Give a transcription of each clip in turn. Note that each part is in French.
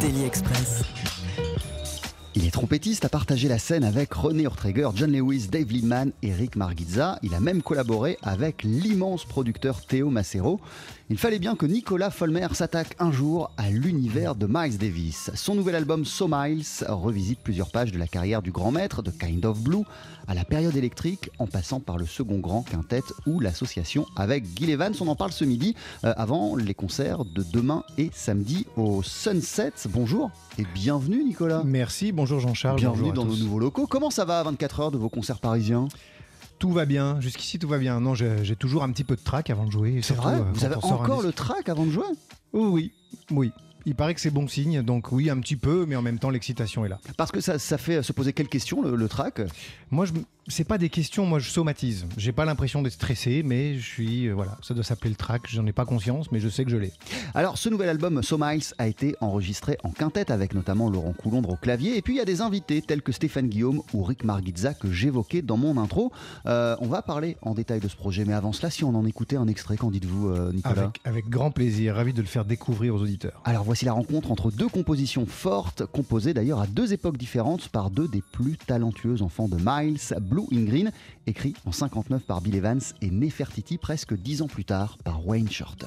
Daily Express. Il est trompettiste, a partagé la scène avec René Ortreger, John Lewis, Dave Lindman et Rick Margizza. Il a même collaboré avec l'immense producteur Théo Macero. Il fallait bien que Nicolas Folmer s'attaque un jour à l'univers de Miles Davis. Son nouvel album So Miles revisite plusieurs pages de la carrière du grand maître, de Kind of Blue, à la période électrique, en passant par le second grand quintet ou l'association avec Gil Evans. On en parle ce midi, euh, avant les concerts de demain et samedi au Sunset. Bonjour et bienvenue Nicolas. Merci, bonjour Jean-Charles. Bienvenue bonjour dans nos nouveaux locaux. Comment ça va à 24 heures de vos concerts parisiens? Tout va bien, jusqu'ici tout va bien. Non, j'ai toujours un petit peu de trac avant de jouer. C'est vrai euh, Vous avez encore le track avant de jouer? Oh oui, oui. Il paraît que c'est bon signe, donc oui, un petit peu, mais en même temps, l'excitation est là. Parce que ça, ça fait se poser quelles questions le, le track Moi, je, c'est pas des questions, moi, je somatise. J'ai pas l'impression d'être stressé, mais je suis, euh, voilà, ça doit s'appeler le track. J'en ai pas conscience, mais je sais que je l'ai. Alors, ce nouvel album, So Miles, a été enregistré en quintette avec notamment Laurent Coulondre au clavier. Et puis, il y a des invités tels que Stéphane Guillaume ou Rick Margizza que j'évoquais dans mon intro. Euh, on va parler en détail de ce projet, mais avant cela, si on en écoutait un extrait, qu'en dites-vous, euh, Nicolas? Avec, avec grand plaisir, ravi de le faire découvrir aux auditeurs. Alors voici la rencontre entre deux compositions fortes, composées d'ailleurs à deux époques différentes par deux des plus talentueux enfants de Miles, Blue in Green, écrit en 59 par Bill Evans et Nefertiti presque dix ans plus tard par Wayne Shorter.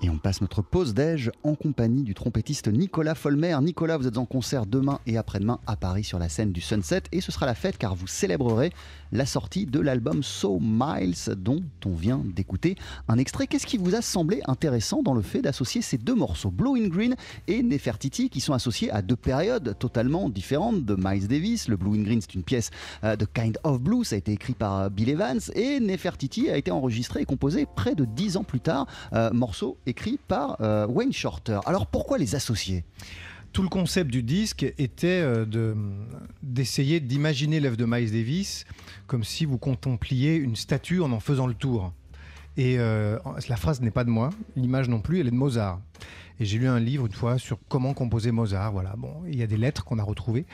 Et on passe notre pause déj en compagnie du trompettiste Nicolas Folmer. Nicolas, vous êtes en concert demain et après-demain à Paris sur la scène du Sunset et ce sera la fête car vous célébrerez la sortie de l'album So Miles dont on vient d'écouter un extrait. Qu'est-ce qui vous a semblé intéressant dans le fait d'associer ces deux morceaux, Blue Green et Nefertiti, qui sont associés à deux périodes totalement différentes de Miles Davis? Le Blue in Green, c'est une pièce euh, de Kind of Blue, ça a été écrit par euh, Bill Evans et Nefertiti a été enregistré et composé près de dix ans plus tard, euh, morceau écrit par euh, Wayne Shorter. Alors pourquoi les associer? Tout le concept du disque était euh, de- d'essayer d'imaginer l'œuvre de Miles Davis comme si vous contempliez une statue en en faisant le tour. Et euh, la phrase n'est pas de moi, l'image non plus, elle est de Mozart. Et j'ai lu un livre une fois sur comment composer Mozart. Voilà, bon, il y a des lettres qu'on a retrouvées.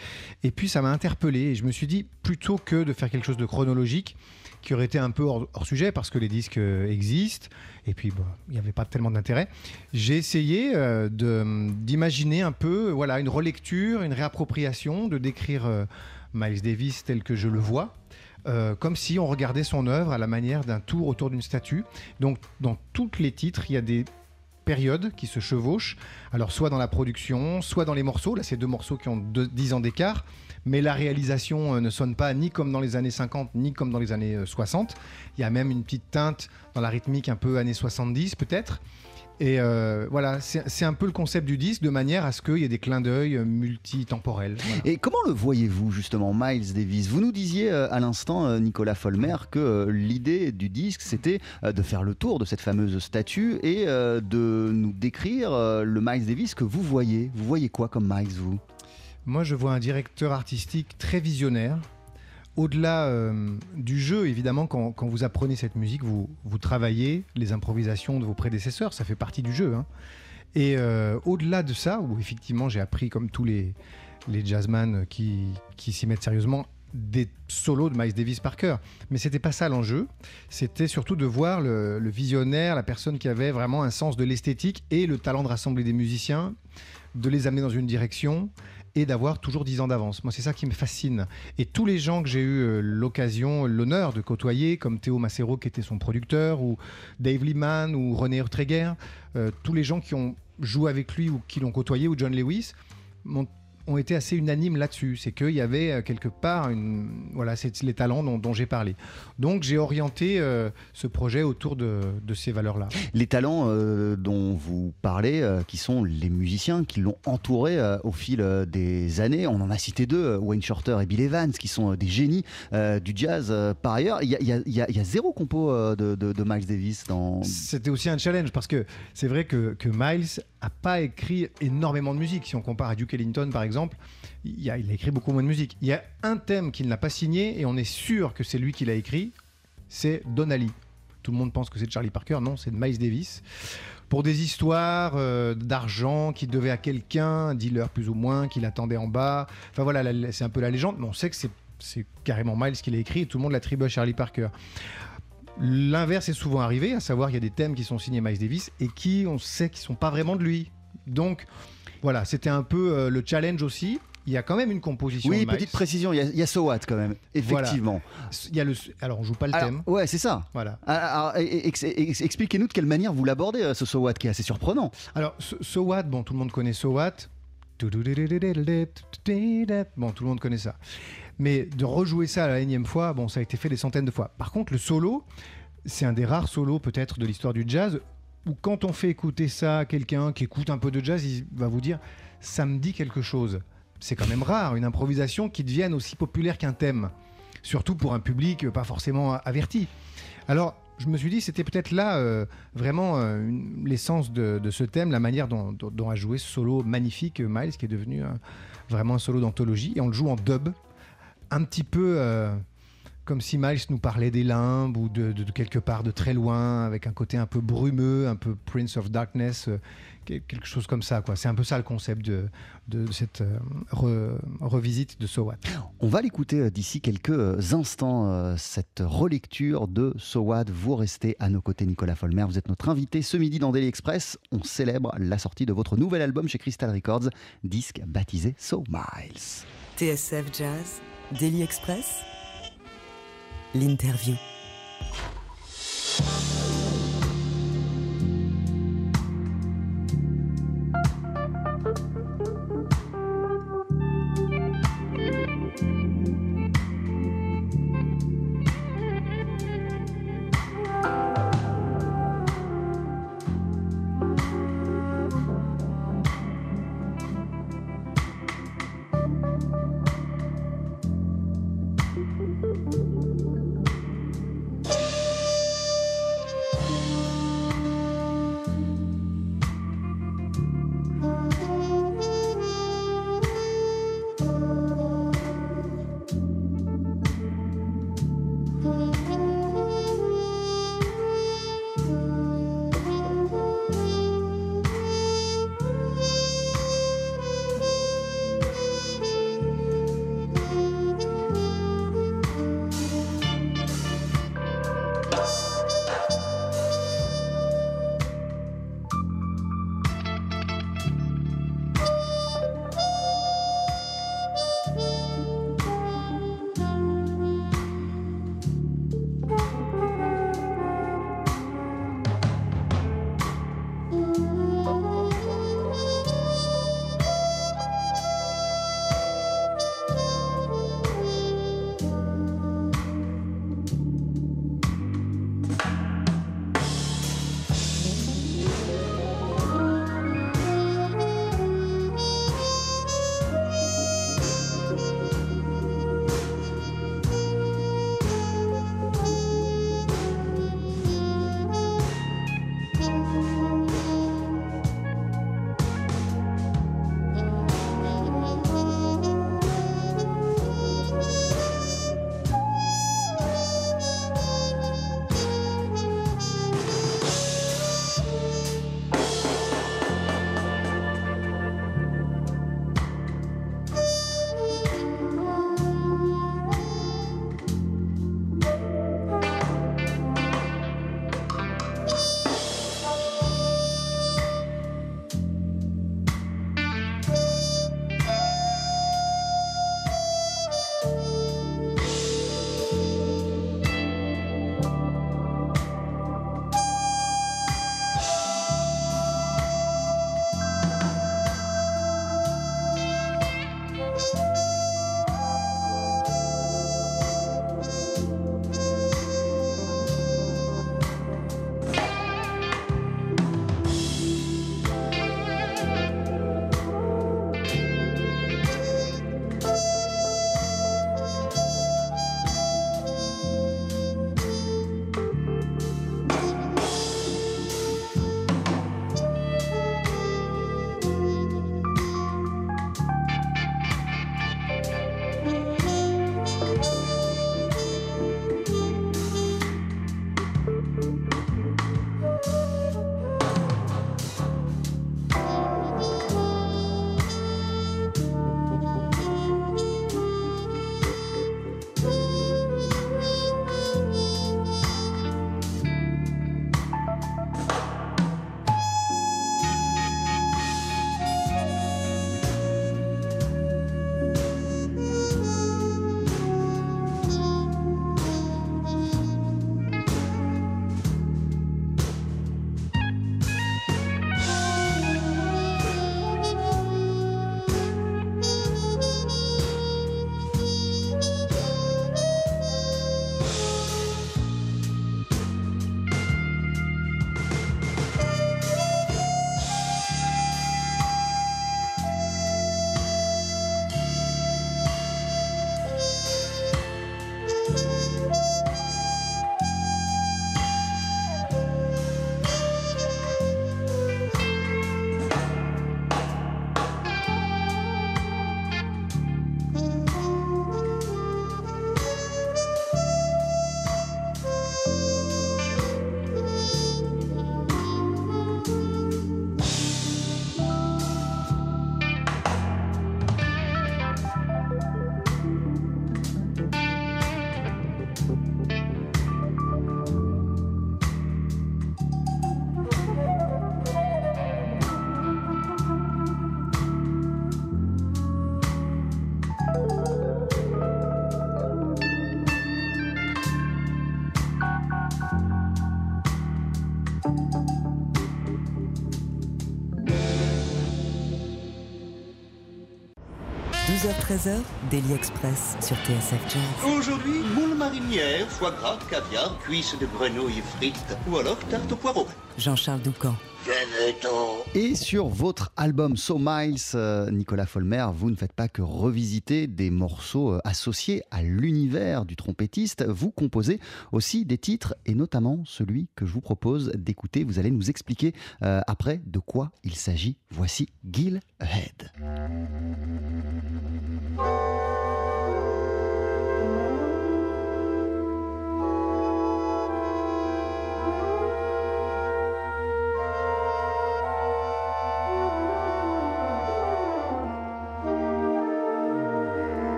Et puis ça m'a interpellé. Et je me suis dit, plutôt que de faire quelque chose de chronologique, qui aurait été un peu hors, sujet parce que les disques euh, existent, et puis il n'y avait pas tellement d'intérêt, j'ai essayé euh, de- d'imaginer un peu voilà, une relecture, une réappropriation, de décrire euh, Miles Davis tel que je le vois. comme si on regardait son œuvre à la manière d'un tour autour d'une statue. Donc, dans tous les titres, il y a des périodes qui se chevauchent. Alors, soit dans la production, soit dans les morceaux. Là, c'est deux morceaux qui ont deux- 10 ans d'écart. Mais la réalisation euh, ne sonne pas ni comme dans les années 50, ni comme dans les années euh, 60. Il y a même une petite teinte dans la rythmique un peu années 70, peut-être. Et euh, voilà, c'est un peu le concept du disque, de manière à ce qu'il y ait des clins d'œil euh, multitemporels. Voilà. Et comment le voyez-vous justement, Miles Davis? Vous nous disiez euh, à l'instant, Nicolas Folmer, que l'idée du disque, c'était de faire le tour de cette fameuse statue et de nous décrire le Miles Davis que vous voyez. Vous voyez quoi comme Miles, vous? Moi, je vois un directeur artistique très visionnaire. Au-delà euh, du jeu, évidemment, quand, vous apprenez cette musique, vous, travaillez les improvisations de vos prédécesseurs, ça fait partie du jeu. hein. Et euh, au-delà de ça, où effectivement j'ai appris, comme tous les, les jazzman qui, s'y mettent sérieusement, des solos de Miles Davis par cœur. Mais c'était pas ça l'enjeu. C'était surtout de voir le visionnaire, la personne qui avait vraiment un sens de l'esthétique et le talent de rassembler des musiciens, de les amener dans une direction et d'avoir toujours 10 ans d'avance. Moi, c'est ça qui me fascine. Et tous les gens que j'ai eu euh, l'occasion, l'honneur de côtoyer, comme Théo Macero qui était son producteur, ou Dave Liman, ou René Urtreger, euh, tous les gens qui ont joué avec lui ou qui l'ont côtoyé, ou John Lewis, ont été assez unanimes là-dessus. C'est qu'il y avait euh, quelque part une, voilà, c'est les talents dont, dont j'ai parlé. Donc j'ai orienté euh, ce projet autour de, de ces valeurs-là. Les talents euh, dont vous parlez, euh, qui sont les musiciens qui l'ont entouré au fil des années, on en a cité deux, Wayne Shorter et Bill Evans, qui sont des génies du jazz. par ailleurs, il y a, y y y zéro compo de, de- de Miles Davis dans... C'était aussi un challenge parce que c'est vrai que, que Miles pas écrit énormément de musique. Si on compare à Duke Ellington par exemple, il, a, il écrit beaucoup moins de musique. Il y a un thème qu'il n'a pas signé et on est sûr que c'est lui qui l'a écrit, c'est Donnelly. Tout le monde pense que c'est Charlie Parker, non, c'est de Miles Davis. Pour des histoires euh, d'argent qu'il devait à quelqu'un, un dealer plus ou moins, qu'il attendait en bas. Enfin voilà, c'est un peu la légende, mais on sait que c'est carrément Miles qui l'a écrit et tout le monde l'attribue à Charlie Parker. L'inverse est souvent arrivé, à savoir qu'il y a des thèmes qui sont signés Miles Davis et qui, on sait qu'ils sont pas vraiment de lui. Donc voilà, c'était un peu euh, le challenge aussi. Il y a quand même une composition. Oui, de Miles. petite précision, il y a, il y a So What quand même, Voilà. effectivement. Il y a le, alors on joue pas le Alors, thème. ouais, c'est ça. Voilà. Alors, ex- ex- Expliquez-nous de quelle manière vous l'abordez, euh, ce So What, qui est assez surprenant. Alors, So So What, bon, tout le monde connaît So What. Bon, tout le monde connaît ça. Mais de rejouer ça à la énième fois, bon, ça a été fait des centaines de fois. Par contre, le solo, c'est un des rares solos peut-être de l'histoire du jazz où quand on fait écouter ça à quelqu'un qui écoute un peu de jazz, il va vous dire ça me dit quelque chose. C'est quand même rare une improvisation qui devienne aussi populaire qu'un thème, surtout pour un public pas forcément averti. Alors, je me suis dit, c'était peut-être là euh, vraiment euh, l'essence de, ce thème, la manière dont, a joué ce solo magnifique euh, Miles, qui est devenu vraiment un solo d'anthologie. Et on le joue en dub, un petit peu euh, comme si Miles nous parlait des limbes ou de, de- de quelque part de très loin, avec un côté un peu brumeux, un peu Prince of Darkness, euh, que- quelque chose comme ça. quoi. C'est un peu ça le concept de, de cette euh, re- revisite de So What. On va l'écouter d'ici quelques instants, euh, cette relecture de So What. Vous restez à nos côtés, Nicolas Folmer. Vous êtes notre invité ce midi dans Daily Express. On célèbre la sortie de votre nouvel album chez Crystal Records, disque baptisé So Miles. TSF Jazz, Daily Express, l'interview. 12h-13h, Daily Express sur TSF Jazz. Aujourd'hui, moule marinière, foie gras, caviar, cuisses de grenouille frites ou alors tarte au poireau. Jean-Charles Doucan. Et sur votre album So Miles, euh, Nicolas Folmer, vous ne faites pas que revisiter des morceaux euh, associés à l'univers du trompettiste, vous composez aussi des titres et notamment celui que je vous propose d'écouter. Vous allez nous expliquer euh, après de quoi il s'agit. Voici Gil Ahead.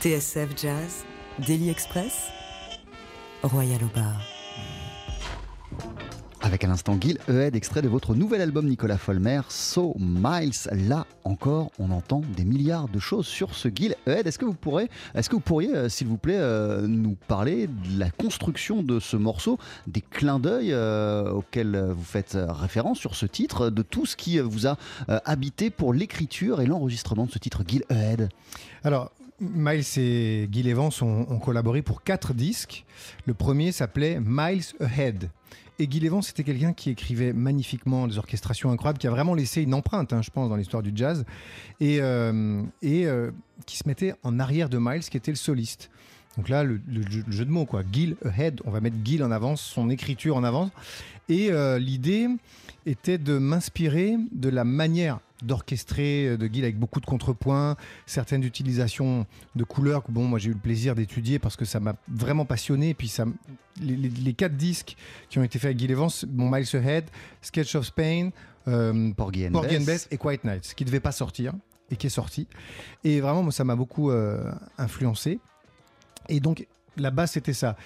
TSF Jazz, Daily Express, Royal au bar. Avec à l'instant Gil Ehed, extrait de votre nouvel album Nicolas Folmer, So Miles. Là encore, on entend des milliards de choses sur ce Gil Ehed. Est-ce que vous pourrez, est-ce que vous pourriez, euh, s'il vous plaît, euh, nous parler de la construction de ce morceau, des clins d'œil euh, auxquels vous faites référence sur ce titre, de tout ce qui vous a euh, habité pour l'écriture et l'enregistrement de ce titre Gil Ehed? Alors, Miles et Gil Evans ont, collaboré pour quatre disques. Le premier s'appelait Miles Ahead. Et Gil Evans, c'était quelqu'un qui écrivait magnifiquement des orchestrations incroyables, qui a vraiment laissé une empreinte, hein, je pense, dans l'histoire du jazz, et, euh, euh, qui se mettait en arrière de Miles, qui était le soliste. Donc là, le, le jeu, le jeu de mots, quoi. Gil Ahead, on va mettre Gil en avance, son écriture en avance. Et euh, l'idée était de m'inspirer de la manière d'orchestrer de Gil avec beaucoup de contrepoints, certaines utilisations de couleurs que bon, moi j'ai eu le plaisir d'étudier parce que ça m'a vraiment passionné. Et puis ça, les, les- les quatre disques qui ont été faits avec Gil Evans, bon, Miles Ahead, Sketch of Spain, euh, Porgy and Porgy and Bess. Bess et Quiet Nights, qui ne devait pas sortir et qui est sorti. Et vraiment, moi, ça m'a beaucoup euh, influencé. Et donc, la base, c'était ça.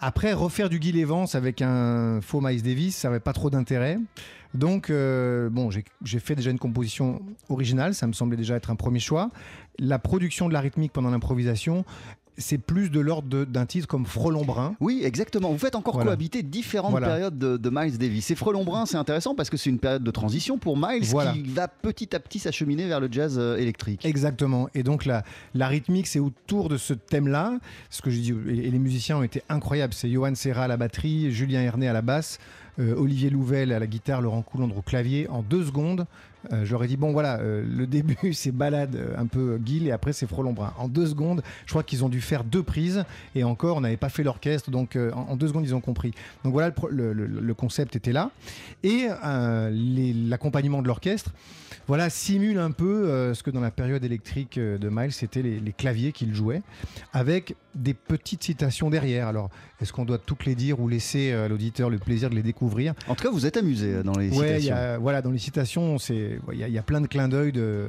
Après, refaire du Guy Evans avec un faux Miles Davis, ça n'avait pas trop d'intérêt. Donc, euh, bon, j'ai fait déjà une composition originale, ça me semblait déjà être un premier choix. La production de la rythmique pendant l'improvisation, c'est plus de l'ordre d'un titre comme Frelon Brun. Oui, exactement. Vous faites encore Voilà. cohabiter différentes Voilà. périodes de, de Miles Davis. Et Frelon Brun, c'est intéressant parce que c'est une période de transition pour Miles Voilà. qui va petit à petit s'acheminer vers le jazz euh, électrique. Exactement. Et donc la, la rythmique, c'est autour de ce thème-là. Ce que je dis, et, et les musiciens ont été incroyables. C'est Johan Serra à la batterie, Julien Herné à la basse, euh, Olivier Louvel à la guitare, Laurent Coulondre au clavier. En deux secondes, euh, j'aurais dit bon voilà, euh, le début c'est balade un peu Guil et après c'est Frelon. En deux secondes, je crois qu'ils ont dû faire deux prises et encore on n'avait pas fait l'orchestre, donc en, deux secondes ils ont compris. Donc voilà, le concept était là et l'accompagnement de l'orchestre voilà, simule un peu euh, ce que dans la période électrique euh, de Miles, c'était les, les claviers qu'il jouait, avec des petites citations derrière. Alors, est-ce qu'on doit toutes les dire ou laisser euh, à l'auditeur le plaisir de les découvrir? En tout cas, vous êtes amusé euh, dans les Ouais, y citations. a, voilà, dans les citations, c'est, il y, a- y a plein de clins d'œil de,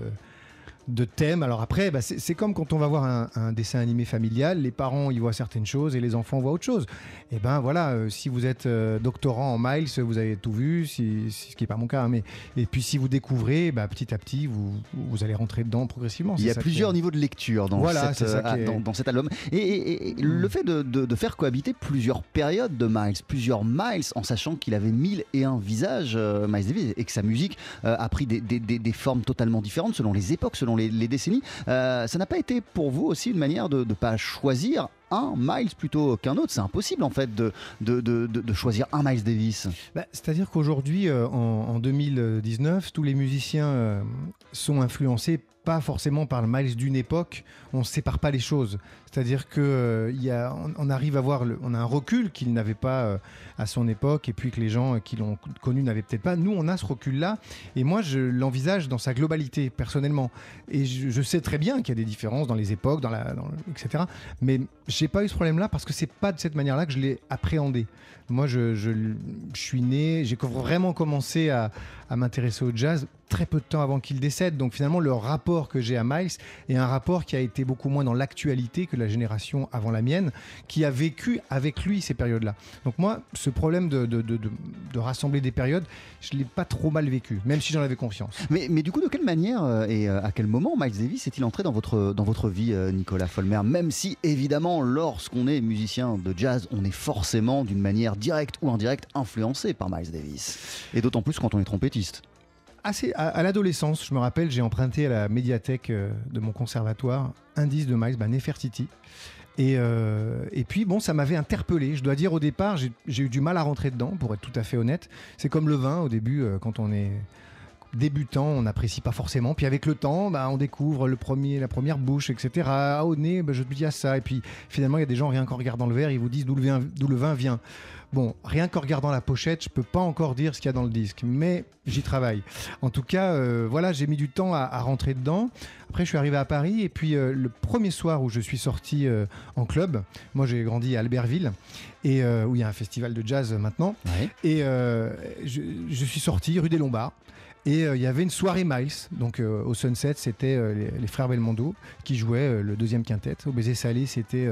de thèmes. Alors après, bah, c'est, comme quand on va voir un, un dessin animé familial, les parents y voient certaines choses et les enfants voient autre chose. Et ben voilà, euh, si vous êtes euh, doctorant en Miles, vous avez tout vu, si, si- ce qui n'est pas mon cas, hein, mais et puis si vous découvrez, bah, petit à petit, vous, vous allez rentrer dedans progressivement. Il y a plusieurs est- niveaux de lecture dans, Voilà, cette, euh, qui est- dans, dans cet album. Et, et- et le fait de, de- de faire cohabiter plusieurs périodes de Miles, plusieurs Miles, en sachant qu'il avait mille et un visages, Miles Davis, et que sa musique a pris des, des- des- des formes totalement différentes selon les époques, selon les, décennies, euh, ça n'a pas été pour vous aussi une manière de ne pas choisir un Miles plutôt qu'un autre? C'est impossible en fait de, de, de- choisir un Miles Davis. Bah, C'est-à-dire qu'aujourd'hui, euh, en, en 2019, tous les musiciens euh, sont influencés pas forcément par le Miles d'une époque, on ne sépare pas les choses. C'est-à-dire que euh, y a, on, arrive à voir, on a un recul qu'il n'avait pas euh, à son époque, et puis que les gens euh, qui l'ont connu n'avaient peut-être pas. Nous, on a ce recul-là, et moi, je l'envisage dans sa globalité, personnellement. Et je, sais très bien qu'il y a des différences dans les époques, dans la, etc. Mais j'ai pas eu ce problème-là parce que c'est pas de cette manière-là que je l'ai appréhendé. Moi, je suis né, j'ai vraiment commencé à, à m'intéresser au jazz très peu de temps avant qu'il décède. Donc finalement, le rapport que j'ai à Miles est un rapport qui a été beaucoup moins dans l'actualité que la génération avant la mienne, qui a vécu avec lui ces périodes-là. Donc moi, ce problème de, rassembler des périodes, je l'ai pas trop mal vécu, même si j'en avais confiance. Mais, mais du coup, de quelle manière euh, et euh, à quel moment Miles Davis est-il entré dans votre, dans votre vie, euh, Nicolas Folmer? Même si, évidemment, lorsqu'on est musicien de jazz, on est forcément, d'une manière directe ou indirecte, influencé par Miles Davis. Et d'autant plus quand on est trompettiste. À, l'adolescence, je me rappelle, j'ai emprunté à la médiathèque euh, de mon conservatoire un disque de Miles, bah, Nefertiti. Et, euh, et puis, bon, ça m'avait interpellé. Je dois dire, au départ, j'ai j'ai eu du mal à rentrer dedans, pour être tout à fait honnête. C'est comme le vin, au début, euh, quand on est débutant, on n'apprécie pas forcément. Puis avec le temps, bah, on découvre le premier, la première bouche, etc. Ah, au nez, bah, je te dis à ça. Et puis finalement, il y a des gens, rien qu'en regardant le verre, ils vous disent d'où le, vin- d'où le vin vient. Bon, rien qu'en regardant la pochette, je peux pas encore dire ce qu'il y a dans le disque, mais j'y travaille. En tout cas, euh, voilà, j'ai mis du temps à, à rentrer dedans. Après, je suis arrivé à Paris et puis euh, le premier soir où je suis sorti euh, en club, moi j'ai grandi à Albertville et où il y a un festival de jazz maintenant. Ouais. Et je, je suis sorti rue des Lombards. Et euh, il y avait une soirée Miles, donc euh, au Sunset, c'était euh, les, frères Belmondo qui jouaient le deuxième quintet. Au Baiser Salé, c'était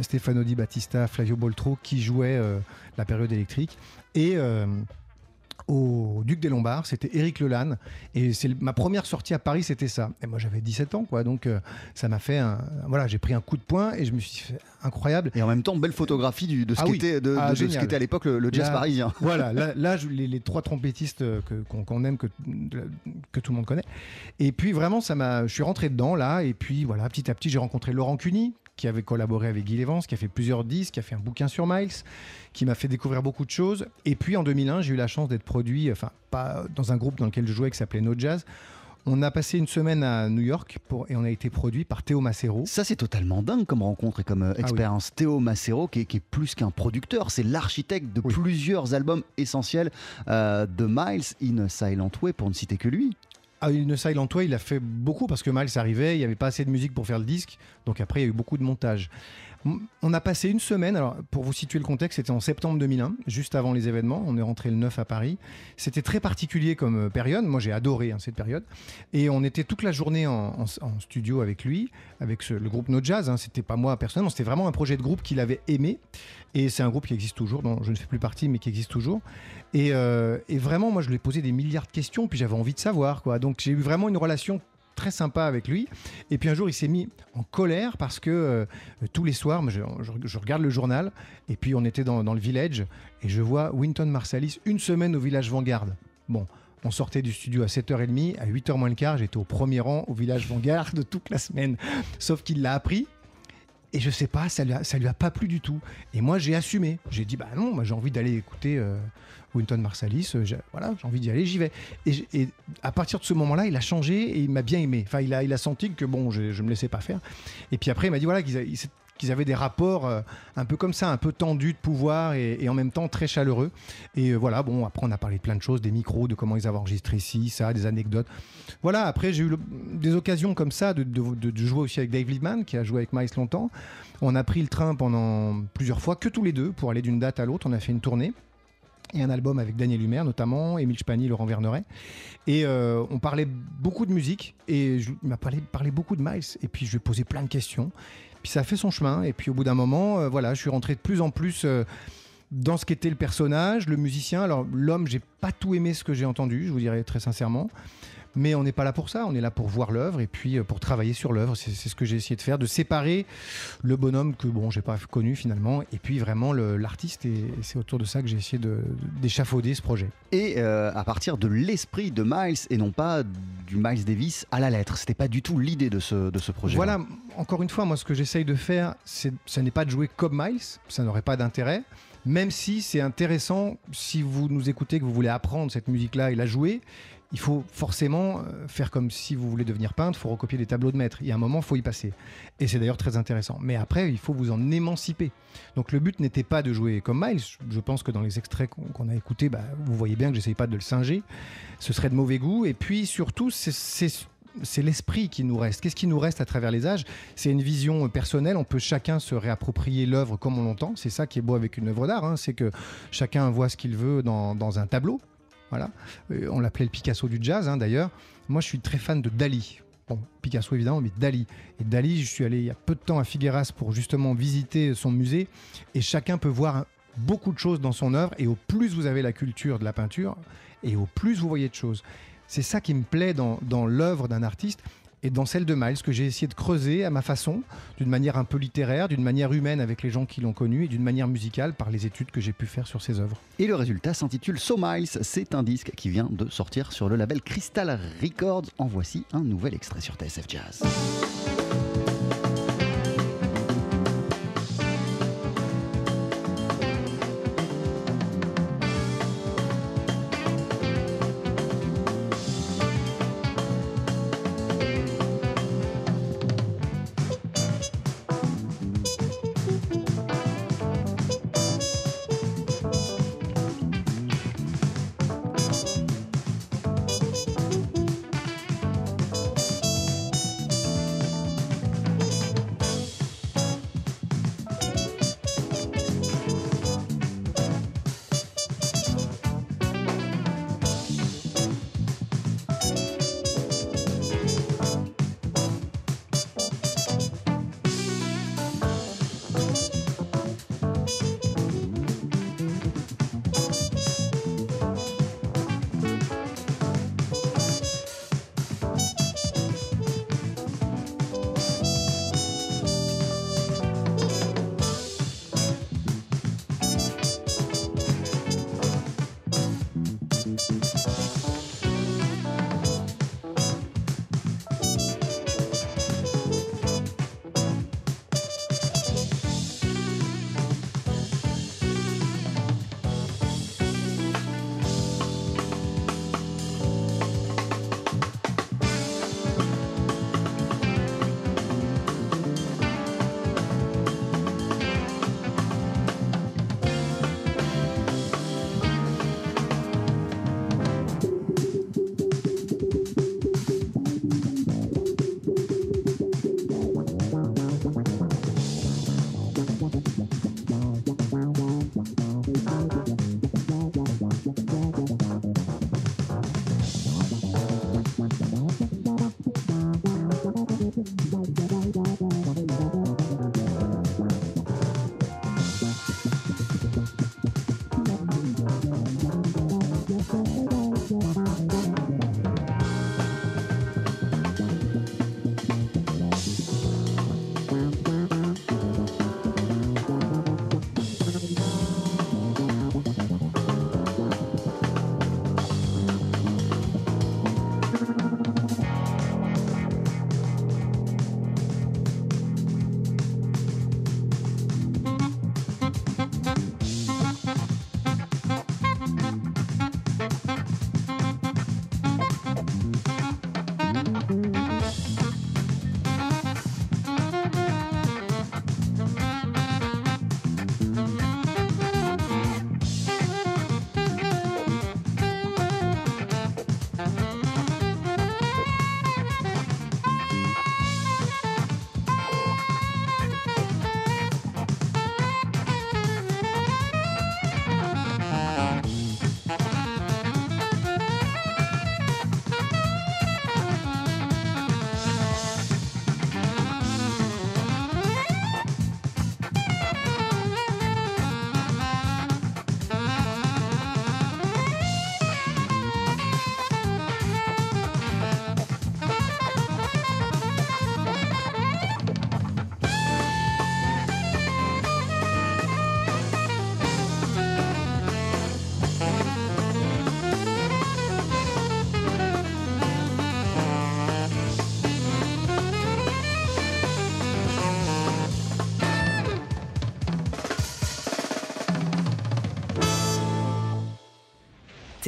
Stefano Di Battista, Flavio Boltro qui jouaient la période électrique. Et au Duc des Lombards, c'était Éric Lelanne. Et c'est ma première sortie à Paris, c'était ça. Et moi, j'avais 17 ans, quoi. Donc, euh, ça m'a fait un. Voilà, j'ai pris un coup de poing et je me suis fait incroyable. Et en même temps, belle photographie du- de ce Ah oui. qu'était de, Ah, de ce à l'époque le, le jazz Là- parisien. Voilà, là, là, je- les, les trois trompettistes euh, qu'on aime, que, que tout le monde connaît. Et puis vraiment, ça m'a, je suis rentré dedans là, et puis voilà, petit à petit, j'ai rencontré Laurent Cuny, qui avait collaboré avec Guy Lévance, qui a fait plusieurs disques, qui a fait un bouquin sur Miles, qui m'a fait découvrir beaucoup de choses. Et puis en 2001, j'ai eu la chance d'être produit, enfin pas dans un groupe dans lequel je jouais qui s'appelait No Jazz. On a passé une semaine à New York pour, et on a été produit par Théo Macero. Ça, c'est totalement dingue comme rencontre et comme euh, Ah oui. expérience. Théo Macero, qui est, qui est plus qu'un producteur, c'est l'architecte de Oui. plusieurs albums essentiels euh, de Miles in Silent Way, pour ne citer que lui. Ah, une Silent Way, il a fait beaucoup parce que Miles arrivait, il n'y avait pas assez de musique pour faire le disque, donc après il y a eu beaucoup de montage. On a passé une semaine, alors pour vous situer le contexte, c'était en septembre 2001, juste avant les événements, on est rentré le 9 à Paris. C'était très particulier comme euh, période, moi j'ai adoré hein, cette période, et on était toute la journée en, studio avec lui, avec le groupe No Jazz, hein. c'était pas moi personnellement, c'était vraiment un projet de groupe qu'il avait aimé, et c'est un groupe qui existe toujours, dont je ne fais plus partie, mais qui existe toujours. Et, euh, vraiment, moi, je lui ai posé des milliards de questions, puis j'avais envie de savoir, quoi. Donc, j'ai eu vraiment une relation très sympa avec lui. Et puis un jour, il s'est mis en colère parce que euh, tous les soirs, je, regarde le journal, et puis on était dans, le village, et je vois Winton Marsalis une semaine au village Vanguard. Bon. On sortait du studio à 7h30, à 8h moins le quart, j'étais au premier rang au village Vanguard toute la semaine. Sauf qu'il l'a appris, et je sais pas, ça lui, a, lui a pas plu du tout. Et moi, j'ai assumé. J'ai dit, bah non, moi j'ai envie d'aller écouter euh, Winton Marsalis. euh, j'ai- voilà, j'ai envie d'y aller, j'y vais. Et, à partir de ce moment-là, il a changé et il m'a bien aimé. Enfin, il a, il a senti que bon, je, je me laissais pas faire. Et puis après, il m'a dit voilà qu'ils avaient des rapports euh, un peu comme ça, un peu tendus de pouvoir et, en même temps très chaleureux. Et euh, voilà, bon, après on a parlé de plein de choses, des micros, de comment ils avaient enregistré ci, ça, des anecdotes. Voilà, après j'ai eu des occasions comme ça de, de- de- de jouer aussi avec Dave Liebman, qui a joué avec Miles longtemps. On a pris le train pendant plusieurs fois, que tous les deux, pour aller d'une date à l'autre. On a fait une tournée. Et un album avec Daniel Humer notamment, Émile Spagny, Laurent Verneret. Et euh, on parlait beaucoup de musique et il m'a parlé, parlé beaucoup de Miles. Et puis je lui ai posé plein de questions. Puis ça a fait son chemin. Et puis au bout d'un moment, euh, voilà, je suis rentré de plus en plus euh, dans ce qu'était le personnage, le musicien. Alors l'homme, j'ai pas tout aimé ce que j'ai entendu, je vous dirais très sincèrement. Mais on n'est pas là pour ça, on est là pour voir l'œuvre et puis euh, pour travailler sur l'œuvre. C'est ce que j'ai essayé de faire, de séparer le bonhomme que bon, j'ai pas connu finalement, et puis vraiment l'artiste. Et, et c'est autour de ça que j'ai essayé de- d'échafauder ce projet. Et euh, à partir de l'esprit de Miles et non pas du Miles Davis à la lettre. C'était pas du tout l'idée de ce, de ce projet. Voilà, encore une fois, moi ce que j'essaye de faire, c'est, ce n'est pas de jouer comme Miles, ça n'aurait pas d'intérêt. Même si c'est intéressant, si vous nous écoutez, que vous voulez apprendre cette musique-là et la jouer, il faut forcément euh, faire comme si vous voulez devenir peintre, il faut recopier des tableaux de maître. Il y a un moment, il faut y passer. Et c'est d'ailleurs très intéressant. Mais après, il faut vous en émanciper. Donc le but n'était pas de jouer comme Miles. Je pense que dans les extraits qu'on, a écoutés, bah, vous voyez bien que j'essaye pas de le singer. Ce serait de mauvais goût. Et puis surtout, c'est, l'esprit qui nous reste. Qu'est-ce qui nous reste à travers les âges? C'est une vision euh, personnelle. On peut chacun se réapproprier l'œuvre comme on l'entend. C'est ça qui est beau avec une œuvre d'art. hein. C'est que chacun voit ce qu'il veut dans un tableau. Voilà. Euh, on l'appelait le Picasso du jazz, hein, d'ailleurs. Moi, je suis très fan de Dali. Bon, Picasso évidemment, mais Dali. Et Dali, je suis allé il y a peu de temps à Figueras pour justement visiter son musée. Et chacun peut voir beaucoup de choses dans son œuvre. Et au plus vous avez la culture de la peinture, et au plus vous voyez de choses. C'est ça qui me plaît dans, dans l'œuvre d'un artiste et dans celle de Miles, que j'ai essayé de creuser à ma façon, d'une manière un peu littéraire, d'une manière humaine avec les gens qui l'ont connu et d'une manière musicale par les études que j'ai pu faire sur ses œuvres. Et le résultat s'intitule So Miles. C'est un disque qui vient de sortir sur le label Crystal Records. En voici un nouvel extrait sur TSF Jazz.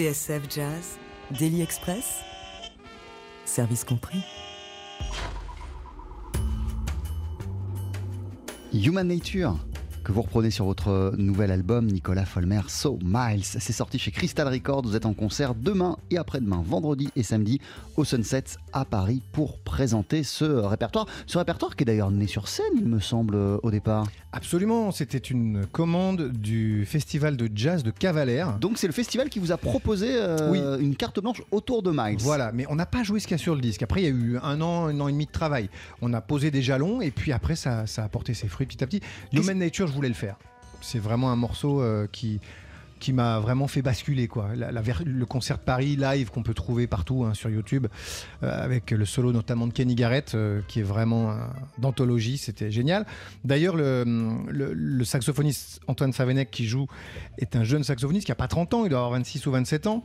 TSF Jazz, Daily Express, service compris. Human Nature que vous reprenez sur votre nouvel album Nicolas Folmer So Miles. C'est sorti chez Crystal Records. Vous êtes en concert demain et après-demain, vendredi et samedi au Sunset à Paris pour présenter ce répertoire. Ce répertoire qui est d'ailleurs né sur scène, il me semble, au départ. Absolument, c'était une commande du festival de jazz de Cavalère. Donc c'est le festival qui vous a proposé euh, une carte blanche autour de Miles. Voilà, mais on n'a pas joué ce qu'il y a sur le disque. Après, il y a eu un an, un an et demi de travail. On a posé des jalons et puis après, ça, ça a porté ses fruits petit à petit. Human Nature, voulais le faire. C'est vraiment un morceau euh, qui qui m'a vraiment fait basculer quoi. La, le concert de Paris live qu'on peut trouver partout hein, sur YouTube euh, avec le solo notamment de Kenny Garrett euh, qui est vraiment euh, d'anthologie, c'était génial. D'ailleurs le, le, le, saxophoniste Antoine Savenec qui joue est un jeune saxophoniste qui a pas 30 ans, il doit avoir 26 ou 27 ans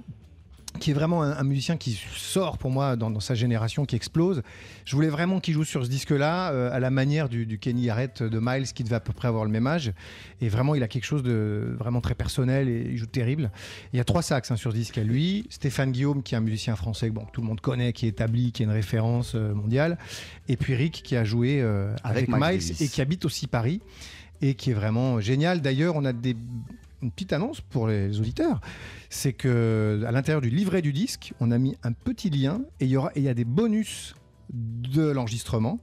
qui est vraiment un, un, musicien qui sort pour moi dans, dans, sa génération, qui explose. Je voulais vraiment qu'il joue sur ce disque-là, euh, à la manière du, du, Kenny Garrett de Miles, qui devait à peu près avoir le même âge. Et vraiment, il a quelque chose de vraiment très personnel et il joue terrible. Il y a trois sax hein, sur ce disque à lui. Stéphane Guillaume, qui est un musicien français que bon, tout le monde connaît, qui est établi, qui est une référence euh, mondiale. Et puis Rick, qui a joué euh, avec, avec Miles Davis. et qui habite aussi Paris et qui est vraiment génial. D'ailleurs, on a des une petite annonce pour les auditeurs, c'est que à l'intérieur du livret du disque, on a mis un petit lien et il y aura il y a des bonus de l'enregistrement.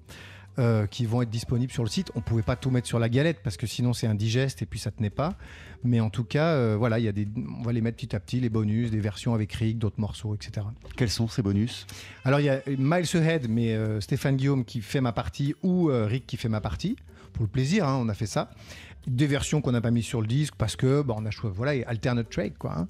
Euh, qui vont être disponibles sur le site. On pouvait pas tout mettre sur la galette parce que sinon c'est indigeste et puis ça tenait pas. Mais en tout cas, euh, voilà, il y a des, on va les mettre petit à petit les bonus, des versions avec Rick, d'autres morceaux, etc. Quels sont ces bonus? Alors il y a Miles Ahead, mais euh, Stéphane Guillaume qui fait ma partie ou euh, Rick qui fait ma partie pour le plaisir. Hein, on a fait ça des versions qu'on n'a pas mis sur le disque parce que bah, on a choisi voilà alternate track quoi hein.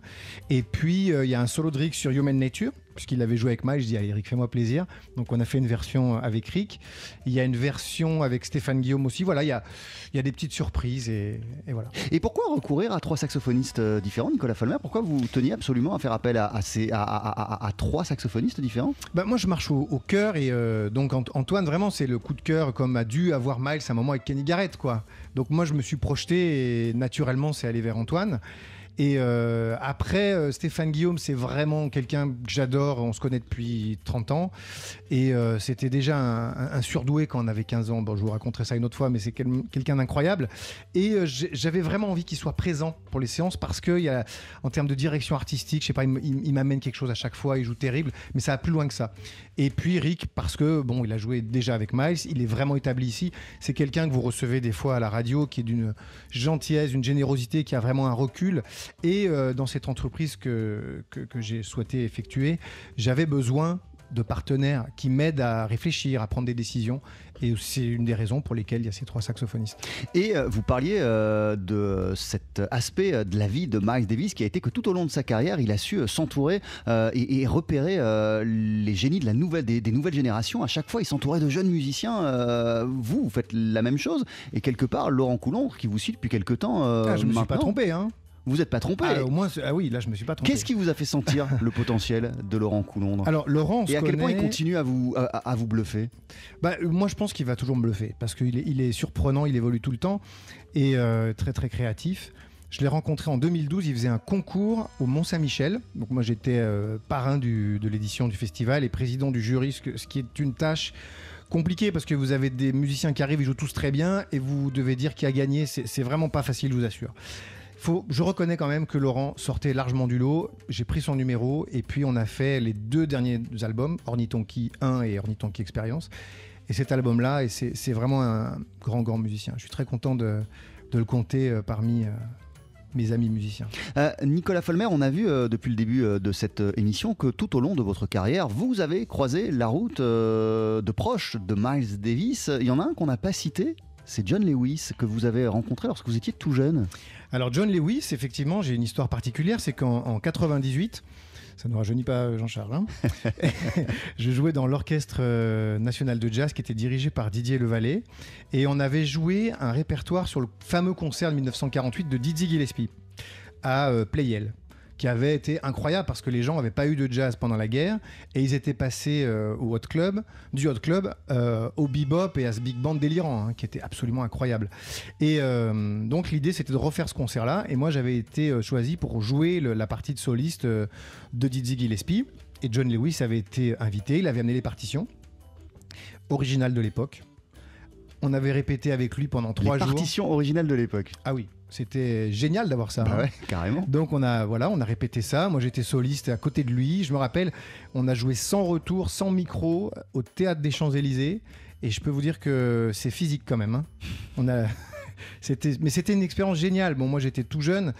et puis il euh, y a un solo de Rick sur Human Nature puisqu'il avait joué avec Miles je dis allez Rick fais-moi plaisir. Donc on a fait une version avec Rick. Il y a une version avec Stéphane Guillaume aussi. Voilà il y a, y a des petites surprises et, et, voilà. Et pourquoi recourir à trois saxophonistes différents Nicolas Folmer? Pourquoi vous teniez absolument à faire appel à, à, ces, à, à trois saxophonistes différents? Bah, moi je marche au, au cœur et euh, donc Antoine vraiment c'est le coup de cœur comme a dû avoir Miles à un moment avec Kenny Garrett quoi. Donc moi je me suis projeté et naturellement c'est aller vers Antoine. Et euh, après, euh, Stéphane Guillaume, c'est vraiment quelqu'un que j'adore. On se connaît depuis 30 ans. Et euh, c'était déjà un, surdoué quand on avait 15 ans. Bon, je vous raconterai ça une autre fois, mais c'est quel, quelqu'un d'incroyable. Et j'avais vraiment envie qu'il soit présent pour les séances parce que termes de direction artistique, je sais pas, il m'amène quelque chose à chaque fois. Il joue terrible, mais ça va plus loin que ça. Et puis Rick, parce que bon, il a joué déjà avec Miles, il est vraiment établi ici. C'est quelqu'un que vous recevez des fois à la radio, qui est d'une gentillesse, une générosité, qui a vraiment un recul. Et euh, dans cette entreprise que, que, que j'ai souhaité effectuer, j'avais besoin de partenaires qui m'aident à réfléchir, à prendre des décisions. Et c'est une des raisons pour lesquelles il y a ces trois saxophonistes. Et euh, vous parliez euh, de cet aspect de la vie de Miles Davis qui a été que tout au long de sa carrière, il a su s'entourer euh, et, et repérer euh, les génies de la nouvelle, des, des nouvelles générations. À chaque fois, il s'entourait de jeunes musiciens. Vous, vous faites la même chose. Et quelque part, Laurent Coulon, qui vous suit depuis quelque temps. Ah, je me suis pas trompé. Hein. Vous n'êtes pas trompé. Ah, au moins, ah oui, là, je me suis pas trompé. Qu'est-ce qui vous a fait sentir le potentiel de Laurent Coulon Alors, Laurent, Et à quel point il continue à vous, à, à vous bluffer Bah, moi, je pense qu'il va toujours me bluffer parce qu'il est, il est surprenant, il évolue tout le temps et euh, très très créatif. Je l'ai rencontré en 2012, il faisait un concours au Mont-Saint-Michel. Donc moi j'étais euh, parrain du- de l'édition du festival et président du jury, ce, qui est une tâche compliquée parce que vous avez des musiciens qui arrivent, ils jouent tous très bien et vous devez dire qui a gagné. C'est vraiment pas facile, je vous assure. Je reconnais quand même que Laurent sortait largement du lot. J'ai pris son numéro et puis on a fait les deux derniers albums, Ornitonki 1 et Ornitonki Experience. Et cet album-là, c'est vraiment un grand, grand musicien. Je suis très content de, le compter euh, parmi euh, mes amis musiciens. Euh, Nicolas Folmer, on a vu depuis le début de cette émission que tout au long de votre carrière, vous avez croisé la route de proches de Miles Davis. Il y en a un qu'on n'a pas cité, c'est John Lewis que vous avez rencontré lorsque vous étiez tout jeune. Alors John Lewis, effectivement, j'ai une histoire particulière, c'est qu'en en 98, ça ne rajeunit pas Jean-Charles, hein, je jouais dans l'orchestre euh, national de jazz qui était dirigé par Didier Levalet, et on avait joué un répertoire sur le fameux concert de 1948 de Dizzy Gillespie à euh, Playel qui avait été incroyable parce que les gens n'avaient pas eu de jazz pendant la guerre et ils étaient passés euh, au hot club, du hot club euh, au bebop et à ce big band délirant hein, qui était absolument incroyable. Et euh, donc l'idée c'était de refaire ce concert-là et moi j'avais été choisi pour jouer la partie de soliste de Dizzy Gillespie et John Lewis avait été invité, il avait amené les partitions originales de l'époque. On avait répété avec lui pendant trois jours. partitions originales de l'époque. Ah oui, c'était génial d'avoir ça. Bah hein. ouais, carrément. Donc on a voilà, on a répété ça. Moi j'étais soliste à côté de lui. Je me rappelle, on a joué sans retour, sans micro, au théâtre des Champs-Élysées. Et je peux vous dire que c'est physique quand même. hein. On a, c'était, mais c'était une expérience géniale. Bon, moi j'étais tout jeune.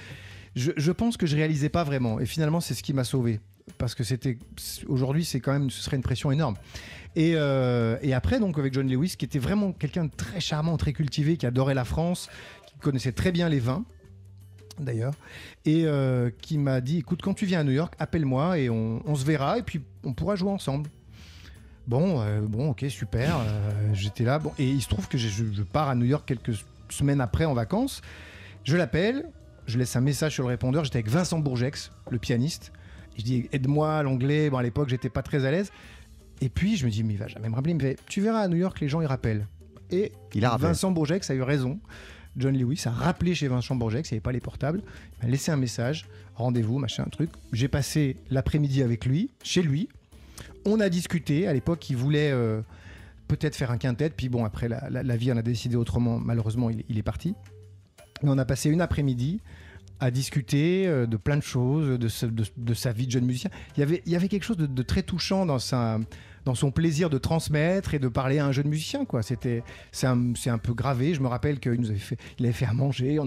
Je, je pense que je réalisais pas vraiment. Et finalement, c'est ce qui m'a sauvé. Parce que c'était aujourd'hui, c'est quand même, ce serait une pression énorme. Et, euh, et après, donc avec John Lewis, qui était vraiment quelqu'un de très charmant, très cultivé, qui adorait la France, qui connaissait très bien les vins d'ailleurs, et euh, qui m'a dit écoute, quand tu viens à New York, appelle-moi et on, se verra et puis on pourra jouer ensemble. Bon, euh, bon, ok, super. J'étais là. Et il se trouve que je, je pars à New York quelques semaines après en vacances. Je l'appelle, je laisse un message sur le répondeur. J'étais avec Vincent Bourgex, le pianiste. Je dis aide-moi l'anglais. Bon, à l'époque, j'étais pas très à l'aise. Et puis je me dis mais il va jamais me rappeler. Il me fait tu verras à New York, les gens ils rappellent. Et Il a rappelé. Vincent Bourgex a eu raison. John Lewis a rappelé chez Vincent Bourgex, il n'y avait pas les portables. Il m'a laissé un message, rendez-vous, machin, truc. J'ai passé l'après-midi avec lui, chez lui. On a discuté. À l'époque, il voulait euh, peut-être faire un quintet. Puis bon, après, la, la- la vie en a décidé autrement. Malheureusement, il, il est parti. Mais on a passé une après-midi à discuter euh, de plein de choses, de, sa- vie de jeune musicien. Il y avait, quelque chose de, très touchant dans, son plaisir de transmettre et de parler à un jeune musicien. C'était, c'est, un, peu gravé. Je me rappelle qu'il nous avait fait, il avait fait à manger.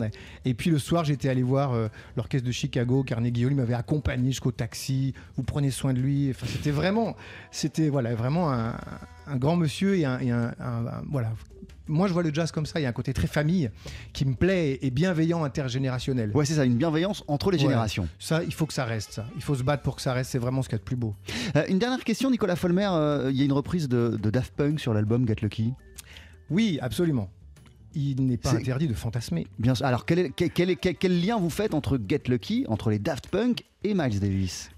Et puis le soir, j'étais allé voir euh, l'orchestre de Chicago, Carnegie Hall. M'avait accompagné jusqu'au taxi. Vous prenez soin de lui. C'était vraiment, c'était voilà, vraiment un, un grand monsieur et un, et un- un- un- voilà. Moi, je vois le jazz comme ça. Il y a un côté très famille qui me plaît et bienveillant intergénérationnel. Ouais, c'est ça, une bienveillance entre les Ouais. générations. Ça, il faut que ça reste. Ça. Il faut se battre pour que ça reste. C'est vraiment ce qu'il y a de plus beau. Euh, une dernière question, Nicolas Folmer. euh, Il y a une reprise de, de Daft Punk sur l'album Get Lucky. Oui, absolument. Il n'est pas interdit de fantasmer. Bien sûr. Alors, quel, est- quel- quel est- quel- quel lien vous faites entre Get Lucky, entre les Daft Punk et Miles Davis?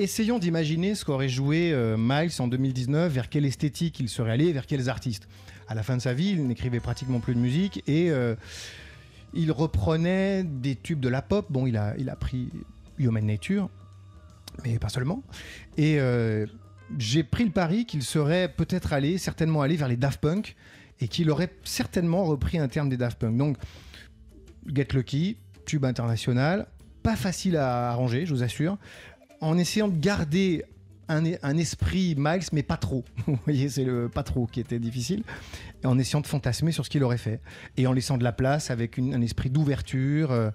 Essayons d'imaginer ce qu'aurait joué euh, Miles en 2019, vers quelle esthétique il serait allé, vers quels artistes. À la fin de sa vie, il n'écrivait pratiquement plus de musique et euh, il reprenait des tubes de la pop. Bon, il a, il a pris Human Nature, mais pas seulement. Et euh, j'ai pris le pari qu'il serait peut-être allé, certainement allé vers les Daft Punk et qu'il aurait certainement repris un terme des Daft Punk. Donc, Get Lucky, tube international, pas facile à arranger, je vous assure, en essayant de garder un, esprit Miles, mais pas trop. Vous voyez, c'est le pas trop qui était difficile. En essayant de fantasmer sur ce qu'il aurait fait. Et en laissant de la place avec un esprit d'ouverture, euh,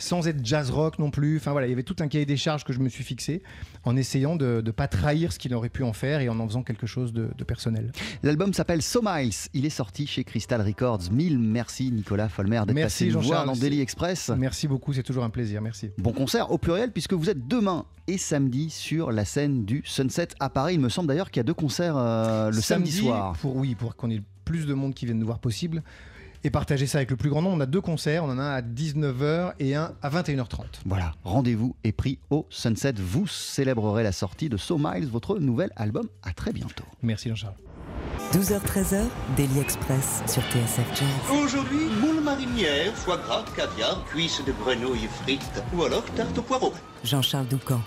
sans être jazz rock non plus. Enfin voilà, il y avait tout un cahier des charges que je me suis fixé en essayant de ne pas trahir ce qu'il aurait pu en faire et en en faisant quelque chose de, de personnel. L'album s'appelle So Miles. Il est sorti chez Crystal Records. Mille merci Nicolas Folmer d'être Merci, passé nous voir dans Daily Express. Merci beaucoup, c'est toujours un plaisir. Merci. Bon concert au pluriel puisque vous êtes demain et samedi sur la scène du Sunset à Paris. Il me semble d'ailleurs qu'il y a deux concerts euh, le samedi, soir. Pour, oui, pour qu'on ait le plus de monde qui vienne nous voir possible et partager ça avec le plus grand nombre. On a deux concerts, on en a un à 19h et un à 21h30. Voilà, rendez-vous est pris au Sunset. Vous célébrerez la sortie de So Miles, votre nouvel album. À très bientôt. Merci Jean-Charles. 12h-13h, Daily Express sur TSF Jazz. Aujourd'hui, moule marinière, foie gras, caviar, cuisses de grenouille frites ou alors tarte au poireau. Jean-Charles Doucan.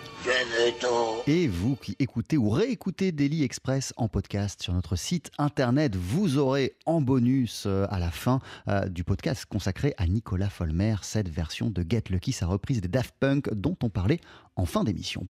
Et vous qui écoutez ou réécoutez Daily Express en podcast sur notre site internet, vous aurez en bonus euh, à la fin euh, du podcast consacré à Nicolas Folmer, cette version de Get Lucky, sa reprise des Daft Punk dont on parlait en fin d'émission.